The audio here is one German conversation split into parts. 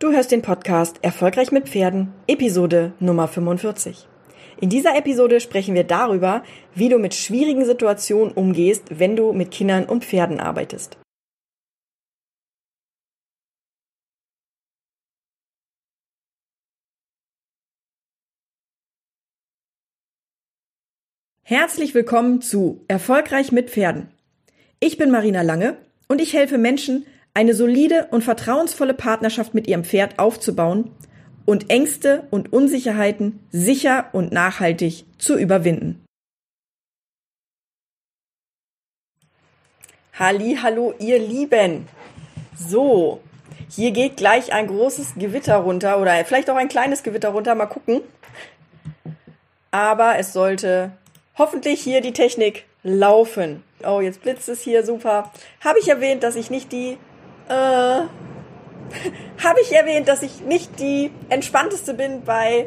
Du hörst den Podcast Erfolgreich mit Pferden, Episode Nummer 45. In dieser Episode sprechen wir darüber, wie du mit schwierigen Situationen umgehst, wenn du mit Kindern und Pferden arbeitest. Herzlich willkommen zu Erfolgreich mit Pferden. Ich bin Marina Lange und ich helfe Menschen, eine solide und vertrauensvolle Partnerschaft mit ihrem Pferd aufzubauen und Ängste und Unsicherheiten sicher und nachhaltig zu überwinden. Halli, hallo, ihr Lieben. So, hier geht gleich ein großes Gewitter runter oder vielleicht auch ein kleines Gewitter runter, mal gucken. Aber es sollte hoffentlich hier die Technik laufen. Oh, jetzt blitzt es hier super. Habe ich erwähnt, dass ich nicht die äh, habe ich erwähnt, dass ich nicht die entspannteste bin bei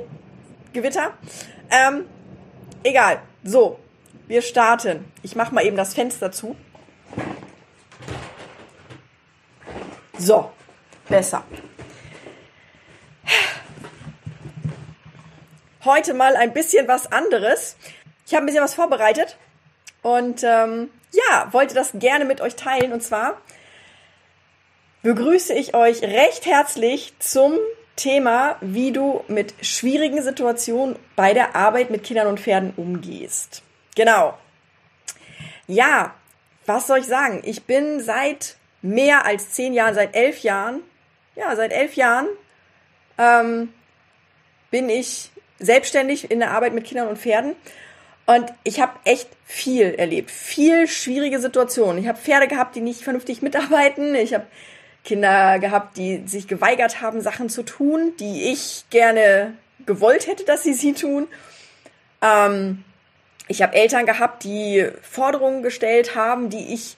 Gewitter. Ähm, egal. So, wir starten. Ich mache mal eben das Fenster zu. So, besser. Heute mal ein bisschen was anderes. Ich habe ein bisschen was vorbereitet und ähm, ja, wollte das gerne mit euch teilen. Und zwar begrüße ich euch recht herzlich zum Thema, wie du mit schwierigen Situationen bei der Arbeit mit Kindern und Pferden umgehst. Genau. Ja, was soll ich sagen? Ich bin seit mehr als zehn Jahren, seit elf Jahren, ja, seit elf Jahren ähm, bin ich selbstständig in der Arbeit mit Kindern und Pferden. Und ich habe echt viel erlebt, viel schwierige Situationen. Ich habe Pferde gehabt, die nicht vernünftig mitarbeiten. Ich habe Kinder gehabt, die sich geweigert haben, Sachen zu tun, die ich gerne gewollt hätte, dass sie sie tun. Ähm, ich habe Eltern gehabt, die Forderungen gestellt haben, die ich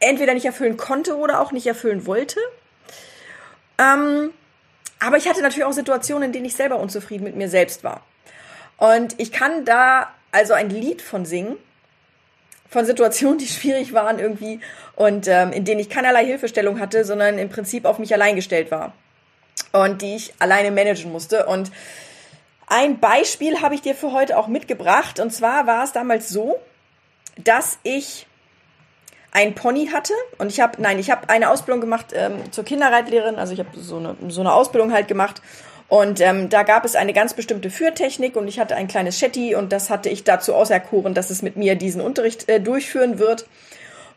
entweder nicht erfüllen konnte oder auch nicht erfüllen wollte. Ähm, aber ich hatte natürlich auch Situationen, in denen ich selber unzufrieden mit mir selbst war. Und ich kann da also ein Lied von singen, von Situationen, die schwierig waren irgendwie und ähm, in denen ich keinerlei Hilfestellung hatte, sondern im Prinzip auf mich allein gestellt war und die ich alleine managen musste. Und ein Beispiel habe ich dir für heute auch mitgebracht und zwar war es damals so, dass ich ein Pony hatte und ich habe, nein, ich habe eine Ausbildung gemacht ähm, zur Kinderreitlehrerin, also ich habe so eine, so eine Ausbildung halt gemacht und ähm, da gab es eine ganz bestimmte Führtechnik und ich hatte ein kleines Shetty und das hatte ich dazu auserkoren, dass es mit mir diesen Unterricht äh, durchführen wird.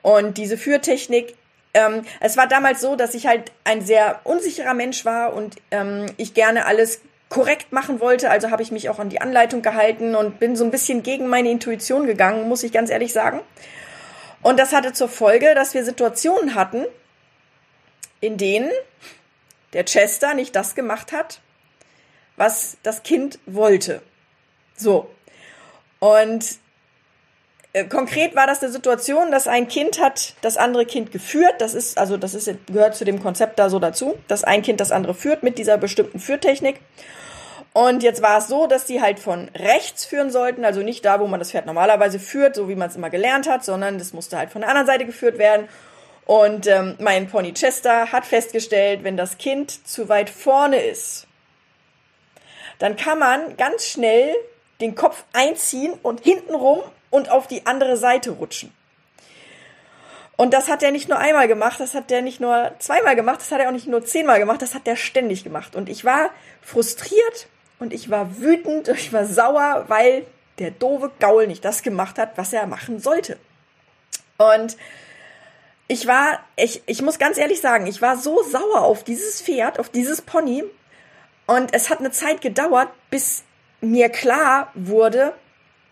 Und diese Führtechnik, ähm, es war damals so, dass ich halt ein sehr unsicherer Mensch war und ähm, ich gerne alles korrekt machen wollte. Also habe ich mich auch an die Anleitung gehalten und bin so ein bisschen gegen meine Intuition gegangen, muss ich ganz ehrlich sagen. Und das hatte zur Folge, dass wir Situationen hatten, in denen der Chester nicht das gemacht hat, was das Kind wollte. So. Und äh, konkret war das eine Situation, dass ein Kind hat das andere Kind geführt. Das ist, also das ist, gehört zu dem Konzept da so dazu, dass ein Kind das andere führt mit dieser bestimmten Führtechnik. Und jetzt war es so, dass die halt von rechts führen sollten, also nicht da, wo man das Pferd normalerweise führt, so wie man es immer gelernt hat, sondern das musste halt von der anderen Seite geführt werden. Und ähm, mein Pony Chester hat festgestellt, wenn das Kind zu weit vorne ist, dann kann man ganz schnell den Kopf einziehen und hintenrum und auf die andere Seite rutschen. Und das hat er nicht nur einmal gemacht, das hat er nicht nur zweimal gemacht, das hat er auch nicht nur zehnmal gemacht, das hat er ständig gemacht. Und ich war frustriert und ich war wütend, ich war sauer, weil der doofe Gaul nicht das gemacht hat, was er machen sollte. Und ich war, ich, ich muss ganz ehrlich sagen, ich war so sauer auf dieses Pferd, auf dieses Pony, und es hat eine Zeit gedauert, bis mir klar wurde,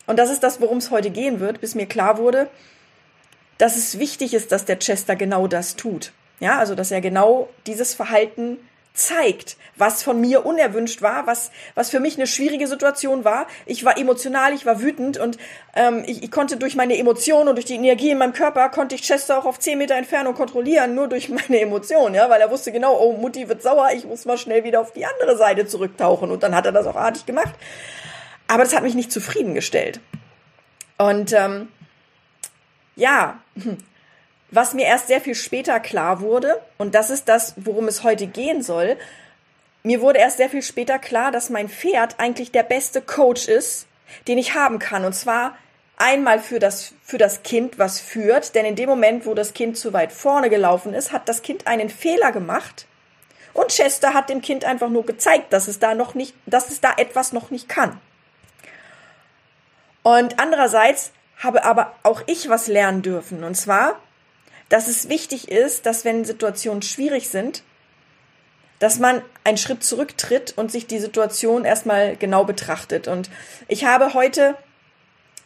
und das ist das, worum es heute gehen wird, bis mir klar wurde, dass es wichtig ist, dass der Chester genau das tut. Ja, also dass er genau dieses Verhalten zeigt, was von mir unerwünscht war, was, was für mich eine schwierige Situation war. Ich war emotional, ich war wütend und ähm, ich, ich konnte durch meine Emotionen und durch die Energie in meinem Körper, konnte ich Chester auch auf 10 Meter Entfernung kontrollieren, nur durch meine Emotionen, ja, weil er wusste genau, oh, Mutti wird sauer, ich muss mal schnell wieder auf die andere Seite zurücktauchen und dann hat er das auch artig gemacht. Aber das hat mich nicht zufriedengestellt. Und ähm, ja, was mir erst sehr viel später klar wurde, und das ist das, worum es heute gehen soll, mir wurde erst sehr viel später klar, dass mein Pferd eigentlich der beste Coach ist, den ich haben kann. Und zwar einmal für das, für das Kind, was führt, denn in dem Moment, wo das Kind zu weit vorne gelaufen ist, hat das Kind einen Fehler gemacht. Und Chester hat dem Kind einfach nur gezeigt, dass es da noch nicht, dass es da etwas noch nicht kann. Und andererseits habe aber auch ich was lernen dürfen. Und zwar, dass es wichtig ist, dass wenn Situationen schwierig sind, dass man einen Schritt zurücktritt und sich die Situation erstmal genau betrachtet. Und ich habe heute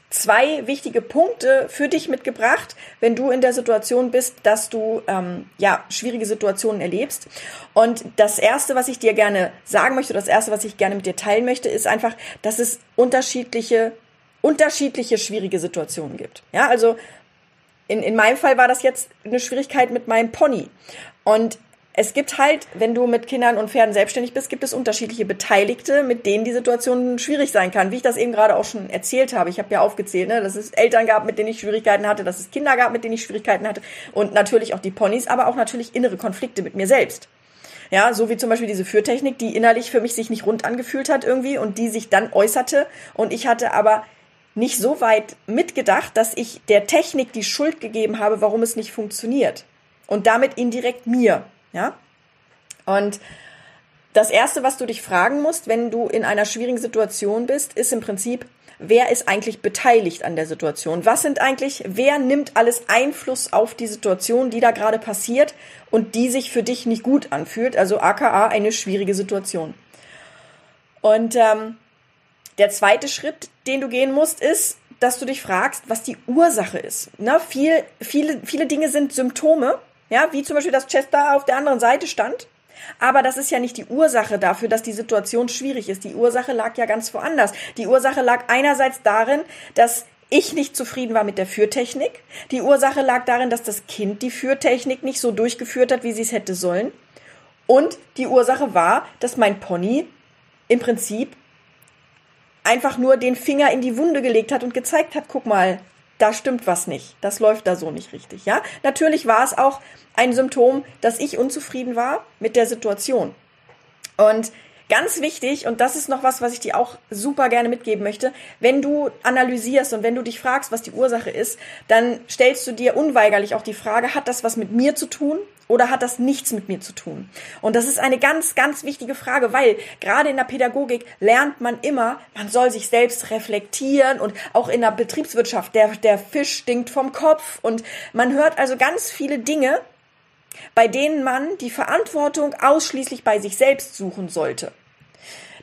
zwei wichtige Punkte für dich mitgebracht, wenn du in der Situation bist, dass du ähm, ja schwierige Situationen erlebst. Und das erste, was ich dir gerne sagen möchte, das erste, was ich gerne mit dir teilen möchte, ist einfach, dass es unterschiedliche unterschiedliche schwierige Situationen gibt. Ja, also in, in meinem Fall war das jetzt eine Schwierigkeit mit meinem Pony. Und es gibt halt, wenn du mit Kindern und Pferden selbstständig bist, gibt es unterschiedliche Beteiligte, mit denen die Situation schwierig sein kann. Wie ich das eben gerade auch schon erzählt habe. Ich habe ja aufgezählt, ne, dass es Eltern gab, mit denen ich Schwierigkeiten hatte, dass es Kinder gab, mit denen ich Schwierigkeiten hatte und natürlich auch die Ponys, aber auch natürlich innere Konflikte mit mir selbst. Ja, so wie zum Beispiel diese Führtechnik, die innerlich für mich sich nicht rund angefühlt hat irgendwie und die sich dann äußerte und ich hatte aber nicht so weit mitgedacht, dass ich der Technik die Schuld gegeben habe, warum es nicht funktioniert. Und damit indirekt mir, ja? Und das erste, was du dich fragen musst, wenn du in einer schwierigen Situation bist, ist im Prinzip, wer ist eigentlich beteiligt an der Situation? Was sind eigentlich, wer nimmt alles Einfluss auf die Situation, die da gerade passiert und die sich für dich nicht gut anfühlt? Also aka eine schwierige Situation. Und ähm, der zweite Schritt, den du gehen musst, ist, dass du dich fragst, was die Ursache ist. Na, viel, viele, viele Dinge sind Symptome, ja, wie zum Beispiel, dass Chester auf der anderen Seite stand. Aber das ist ja nicht die Ursache dafür, dass die Situation schwierig ist. Die Ursache lag ja ganz woanders. Die Ursache lag einerseits darin, dass ich nicht zufrieden war mit der Führtechnik. Die Ursache lag darin, dass das Kind die Führtechnik nicht so durchgeführt hat, wie sie es hätte sollen. Und die Ursache war, dass mein Pony im Prinzip einfach nur den Finger in die Wunde gelegt hat und gezeigt hat, guck mal, da stimmt was nicht. Das läuft da so nicht richtig, ja? Natürlich war es auch ein Symptom, dass ich unzufrieden war mit der Situation. Und Ganz wichtig, und das ist noch was, was ich dir auch super gerne mitgeben möchte, wenn du analysierst und wenn du dich fragst, was die Ursache ist, dann stellst du dir unweigerlich auch die Frage, hat das was mit mir zu tun oder hat das nichts mit mir zu tun? Und das ist eine ganz, ganz wichtige Frage, weil gerade in der Pädagogik lernt man immer, man soll sich selbst reflektieren und auch in der Betriebswirtschaft, der, der Fisch stinkt vom Kopf und man hört also ganz viele Dinge, bei denen man die Verantwortung ausschließlich bei sich selbst suchen sollte.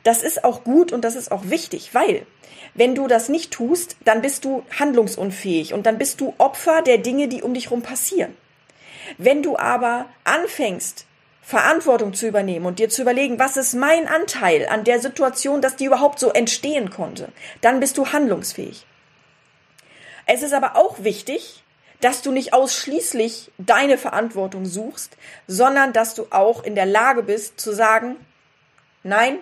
Das ist auch gut und das ist auch wichtig, weil wenn du das nicht tust, dann bist du handlungsunfähig und dann bist du Opfer der Dinge, die um dich herum passieren. Wenn du aber anfängst, Verantwortung zu übernehmen und dir zu überlegen, was ist mein Anteil an der Situation, dass die überhaupt so entstehen konnte, dann bist du handlungsfähig. Es ist aber auch wichtig, dass du nicht ausschließlich deine Verantwortung suchst, sondern dass du auch in der Lage bist zu sagen, nein,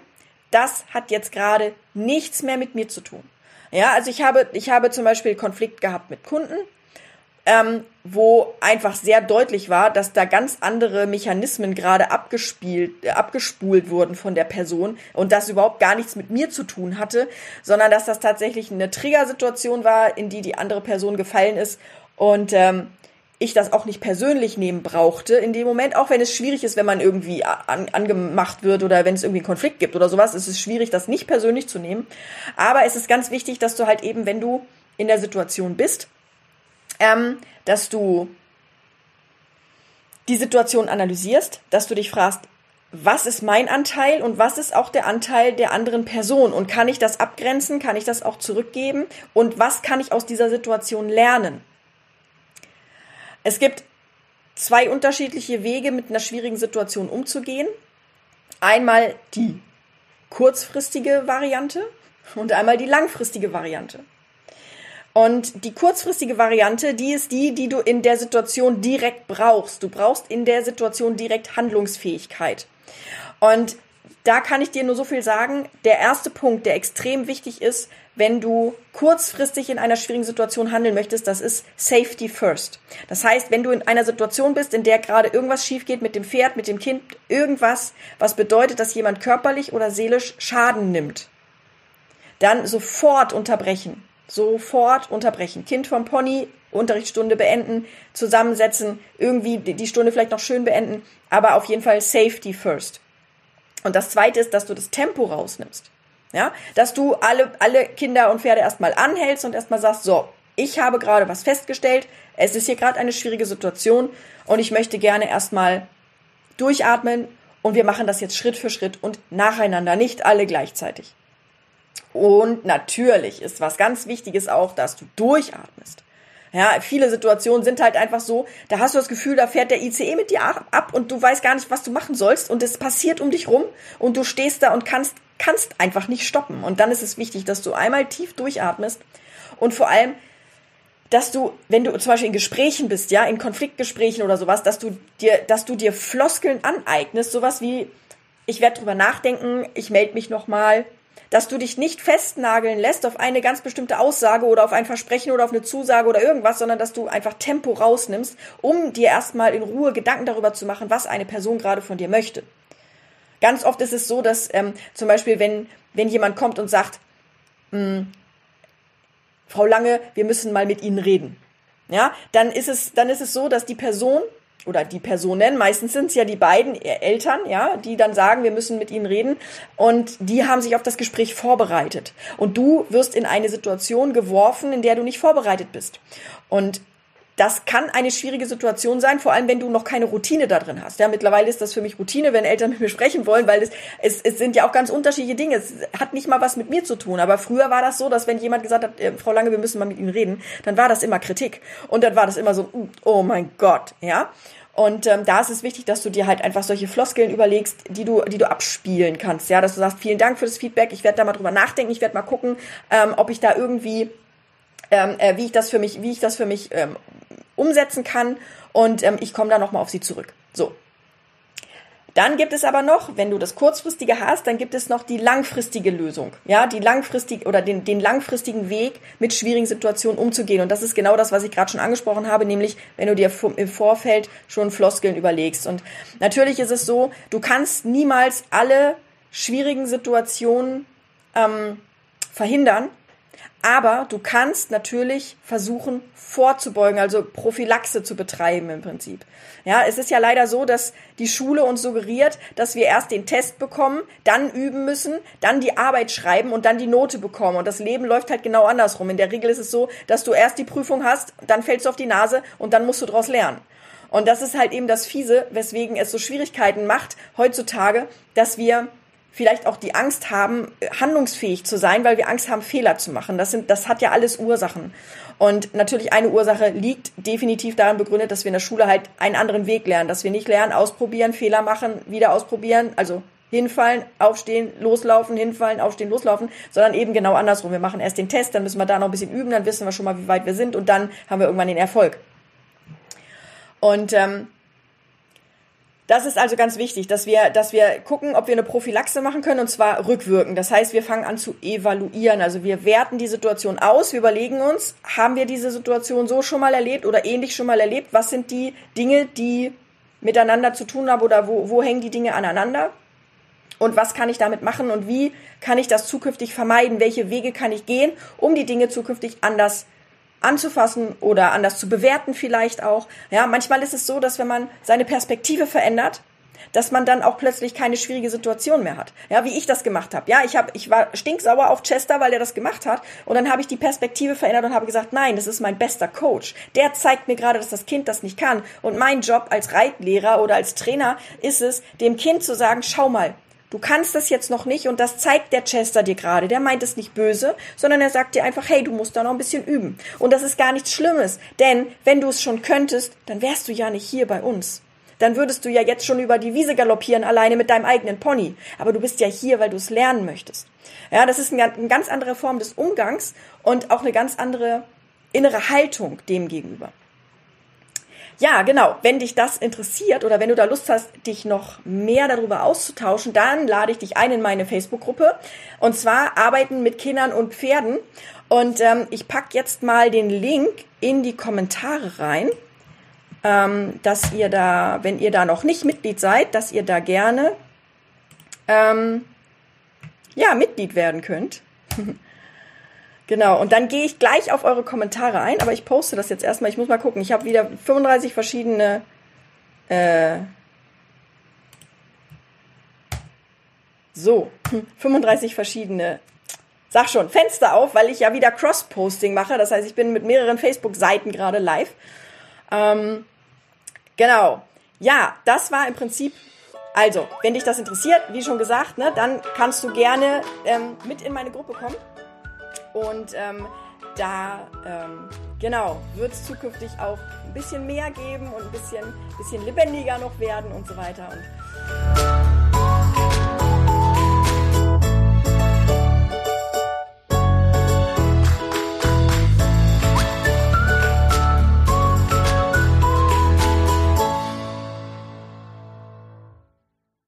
das hat jetzt gerade nichts mehr mit mir zu tun. Ja, also ich habe, ich habe zum Beispiel Konflikt gehabt mit Kunden, ähm, wo einfach sehr deutlich war, dass da ganz andere Mechanismen gerade abgespielt, äh, abgespult wurden von der Person und das überhaupt gar nichts mit mir zu tun hatte, sondern dass das tatsächlich eine Triggersituation war, in die die andere Person gefallen ist und ähm, ich das auch nicht persönlich nehmen brauchte in dem Moment, auch wenn es schwierig ist, wenn man irgendwie an, angemacht wird oder wenn es irgendwie einen Konflikt gibt oder sowas, ist es schwierig, das nicht persönlich zu nehmen. Aber es ist ganz wichtig, dass du halt eben, wenn du in der Situation bist, ähm, dass du die Situation analysierst, dass du dich fragst, was ist mein Anteil und was ist auch der Anteil der anderen Person und kann ich das abgrenzen, kann ich das auch zurückgeben und was kann ich aus dieser Situation lernen? Es gibt zwei unterschiedliche Wege, mit einer schwierigen Situation umzugehen. Einmal die kurzfristige Variante und einmal die langfristige Variante. Und die kurzfristige Variante, die ist die, die du in der Situation direkt brauchst. Du brauchst in der Situation direkt Handlungsfähigkeit. Und da kann ich dir nur so viel sagen. Der erste Punkt, der extrem wichtig ist, wenn du kurzfristig in einer schwierigen Situation handeln möchtest, das ist Safety First. Das heißt, wenn du in einer Situation bist, in der gerade irgendwas schief geht mit dem Pferd, mit dem Kind, irgendwas, was bedeutet, dass jemand körperlich oder seelisch Schaden nimmt, dann sofort unterbrechen. Sofort unterbrechen. Kind vom Pony, Unterrichtsstunde beenden, zusammensetzen, irgendwie die Stunde vielleicht noch schön beenden, aber auf jeden Fall Safety First. Und das zweite ist, dass du das Tempo rausnimmst. Ja, dass du alle, alle Kinder und Pferde erstmal anhältst und erstmal sagst, so, ich habe gerade was festgestellt, es ist hier gerade eine schwierige Situation und ich möchte gerne erstmal durchatmen und wir machen das jetzt Schritt für Schritt und nacheinander, nicht alle gleichzeitig. Und natürlich ist was ganz Wichtiges auch, dass du durchatmest. Ja, viele Situationen sind halt einfach so, da hast du das Gefühl, da fährt der ICE mit dir ab und du weißt gar nicht, was du machen sollst und es passiert um dich rum und du stehst da und kannst, kannst einfach nicht stoppen. Und dann ist es wichtig, dass du einmal tief durchatmest und vor allem, dass du, wenn du zum Beispiel in Gesprächen bist, ja, in Konfliktgesprächen oder sowas, dass du dir, dass du dir Floskeln aneignest, sowas wie, ich werde drüber nachdenken, ich melde mich nochmal, dass du dich nicht festnageln lässt auf eine ganz bestimmte Aussage oder auf ein Versprechen oder auf eine Zusage oder irgendwas, sondern dass du einfach Tempo rausnimmst, um dir erstmal in Ruhe Gedanken darüber zu machen, was eine Person gerade von dir möchte. Ganz oft ist es so, dass ähm, zum Beispiel, wenn, wenn jemand kommt und sagt, hm, Frau Lange, wir müssen mal mit Ihnen reden. Ja, dann ist es, dann ist es so, dass die Person oder die Personen, meistens sind es ja die beiden Eltern, ja, die dann sagen, wir müssen mit ihnen reden und die haben sich auf das Gespräch vorbereitet und du wirst in eine Situation geworfen, in der du nicht vorbereitet bist. Und das kann eine schwierige Situation sein, vor allem wenn du noch keine Routine da drin hast. Ja, mittlerweile ist das für mich Routine, wenn Eltern mit mir sprechen wollen, weil es, es, es sind ja auch ganz unterschiedliche Dinge. Es hat nicht mal was mit mir zu tun. Aber früher war das so, dass wenn jemand gesagt hat, äh, Frau Lange, wir müssen mal mit Ihnen reden, dann war das immer Kritik. Und dann war das immer so, oh mein Gott, ja. Und ähm, da ist es wichtig, dass du dir halt einfach solche Floskeln überlegst, die du, die du abspielen kannst. Ja, dass du sagst, vielen Dank für das Feedback. Ich werde da mal drüber nachdenken. Ich werde mal gucken, ähm, ob ich da irgendwie, ähm, äh, wie ich das für mich, wie ich das für mich ähm, umsetzen kann. Und ähm, ich komme da noch mal auf sie zurück. So, dann gibt es aber noch, wenn du das kurzfristige hast, dann gibt es noch die langfristige Lösung. Ja, die langfristig oder den, den langfristigen Weg mit schwierigen Situationen umzugehen. Und das ist genau das, was ich gerade schon angesprochen habe, nämlich wenn du dir im Vorfeld schon Floskeln überlegst. Und natürlich ist es so, du kannst niemals alle schwierigen Situationen ähm, verhindern, aber du kannst natürlich versuchen vorzubeugen, also Prophylaxe zu betreiben im Prinzip. Ja, es ist ja leider so, dass die Schule uns suggeriert, dass wir erst den Test bekommen, dann üben müssen, dann die Arbeit schreiben und dann die Note bekommen. Und das Leben läuft halt genau andersrum. In der Regel ist es so, dass du erst die Prüfung hast, dann fällst du auf die Nase und dann musst du daraus lernen. Und das ist halt eben das Fiese, weswegen es so Schwierigkeiten macht heutzutage, dass wir vielleicht auch die Angst haben, handlungsfähig zu sein, weil wir Angst haben, Fehler zu machen. Das sind, das hat ja alles Ursachen. Und natürlich eine Ursache liegt definitiv darin begründet, dass wir in der Schule halt einen anderen Weg lernen, dass wir nicht lernen, ausprobieren, Fehler machen, wieder ausprobieren, also hinfallen, aufstehen, loslaufen, hinfallen, aufstehen, loslaufen, sondern eben genau andersrum. Wir machen erst den Test, dann müssen wir da noch ein bisschen üben, dann wissen wir schon mal, wie weit wir sind und dann haben wir irgendwann den Erfolg. Und ähm, das ist also ganz wichtig, dass wir, dass wir gucken, ob wir eine Prophylaxe machen können und zwar rückwirkend. Das heißt, wir fangen an zu evaluieren. Also wir werten die Situation aus, wir überlegen uns, haben wir diese Situation so schon mal erlebt oder ähnlich schon mal erlebt? Was sind die Dinge, die miteinander zu tun haben oder wo, wo hängen die Dinge aneinander? Und was kann ich damit machen und wie kann ich das zukünftig vermeiden? Welche Wege kann ich gehen, um die Dinge zukünftig anders anzufassen oder anders zu bewerten vielleicht auch. Ja, manchmal ist es so, dass wenn man seine Perspektive verändert, dass man dann auch plötzlich keine schwierige Situation mehr hat. Ja, wie ich das gemacht habe. Ja, ich habe ich war stinksauer auf Chester, weil er das gemacht hat und dann habe ich die Perspektive verändert und habe gesagt, nein, das ist mein bester Coach. Der zeigt mir gerade, dass das Kind das nicht kann und mein Job als Reitlehrer oder als Trainer ist es, dem Kind zu sagen, schau mal, Du kannst das jetzt noch nicht und das zeigt der Chester dir gerade. Der meint es nicht böse, sondern er sagt dir einfach, hey, du musst da noch ein bisschen üben. Und das ist gar nichts Schlimmes, denn wenn du es schon könntest, dann wärst du ja nicht hier bei uns. Dann würdest du ja jetzt schon über die Wiese galoppieren, alleine mit deinem eigenen Pony. Aber du bist ja hier, weil du es lernen möchtest. Ja, das ist eine ganz andere Form des Umgangs und auch eine ganz andere innere Haltung dem gegenüber. Ja, genau. Wenn dich das interessiert oder wenn du da Lust hast, dich noch mehr darüber auszutauschen, dann lade ich dich ein in meine Facebook-Gruppe. Und zwar Arbeiten mit Kindern und Pferden. Und ähm, ich pack jetzt mal den Link in die Kommentare rein, ähm, dass ihr da, wenn ihr da noch nicht Mitglied seid, dass ihr da gerne ähm, ja, Mitglied werden könnt. Genau, und dann gehe ich gleich auf eure Kommentare ein, aber ich poste das jetzt erstmal. Ich muss mal gucken. Ich habe wieder 35 verschiedene äh, so, 35 verschiedene sag schon, Fenster auf, weil ich ja wieder Cross-Posting mache. Das heißt, ich bin mit mehreren Facebook-Seiten gerade live. Ähm, genau. Ja, das war im Prinzip. Also, wenn dich das interessiert, wie schon gesagt, ne, dann kannst du gerne ähm, mit in meine Gruppe kommen. Und ähm, da, ähm, genau, wird es zukünftig auch ein bisschen mehr geben und ein bisschen, bisschen lebendiger noch werden und so weiter. Und